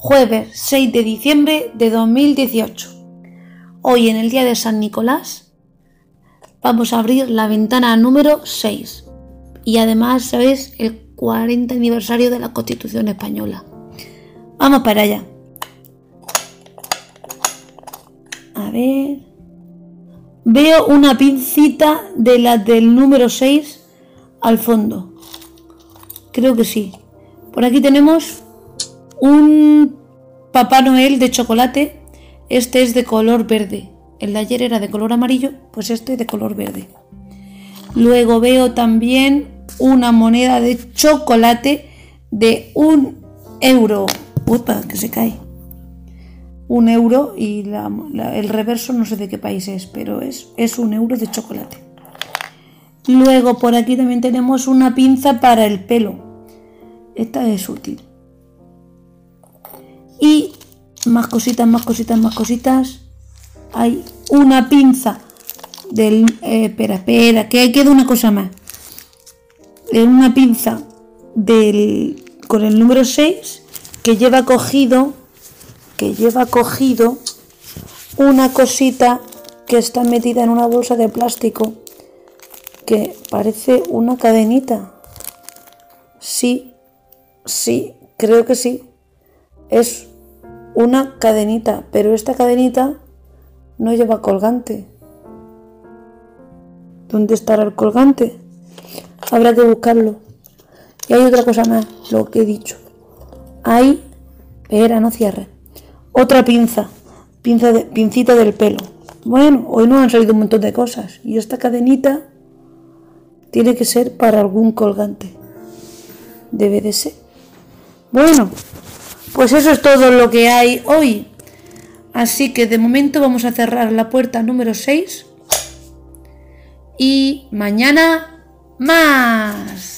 jueves 6 de diciembre de 2018. Hoy en el día de San Nicolás vamos a abrir la ventana número 6 y además sabéis el 40 aniversario de la Constitución Española. Vamos para allá. A ver. Veo una pincita de la del número 6 al fondo. Creo que sí. Por aquí tenemos un Papá Noel de chocolate. Este es de color verde. El de ayer era de color amarillo, pues este es de color verde. Luego veo también una moneda de chocolate de un euro. Upa, que se cae. Un euro y el reverso no sé de qué país es, pero es, es un euro de chocolate. Luego por aquí también tenemos una pinza para el pelo. Esta es útil. Y más cositas, más cositas, más cositas. Hay una pinza del... Eh, espera, espera, que queda una cosa más. Una pinza del, con el número 6 que lleva cogido que lleva cogido una cosita que está metida en una bolsa de plástico que parece una cadenita. Sí, sí, creo que sí. Es una cadenita, pero esta cadenita no lleva colgante. ¿Dónde estará el colgante? Habrá que buscarlo. Y hay otra cosa más, lo que he dicho. Hay, era, no cierre. Otra pinza, pinza de, pincita del pelo. Bueno, hoy no han salido un montón de cosas. Y esta cadenita tiene que ser para algún colgante. Debe de ser. Bueno, pues eso es todo lo que hay hoy. Así que de momento vamos a cerrar la puerta número 6. Y mañana más.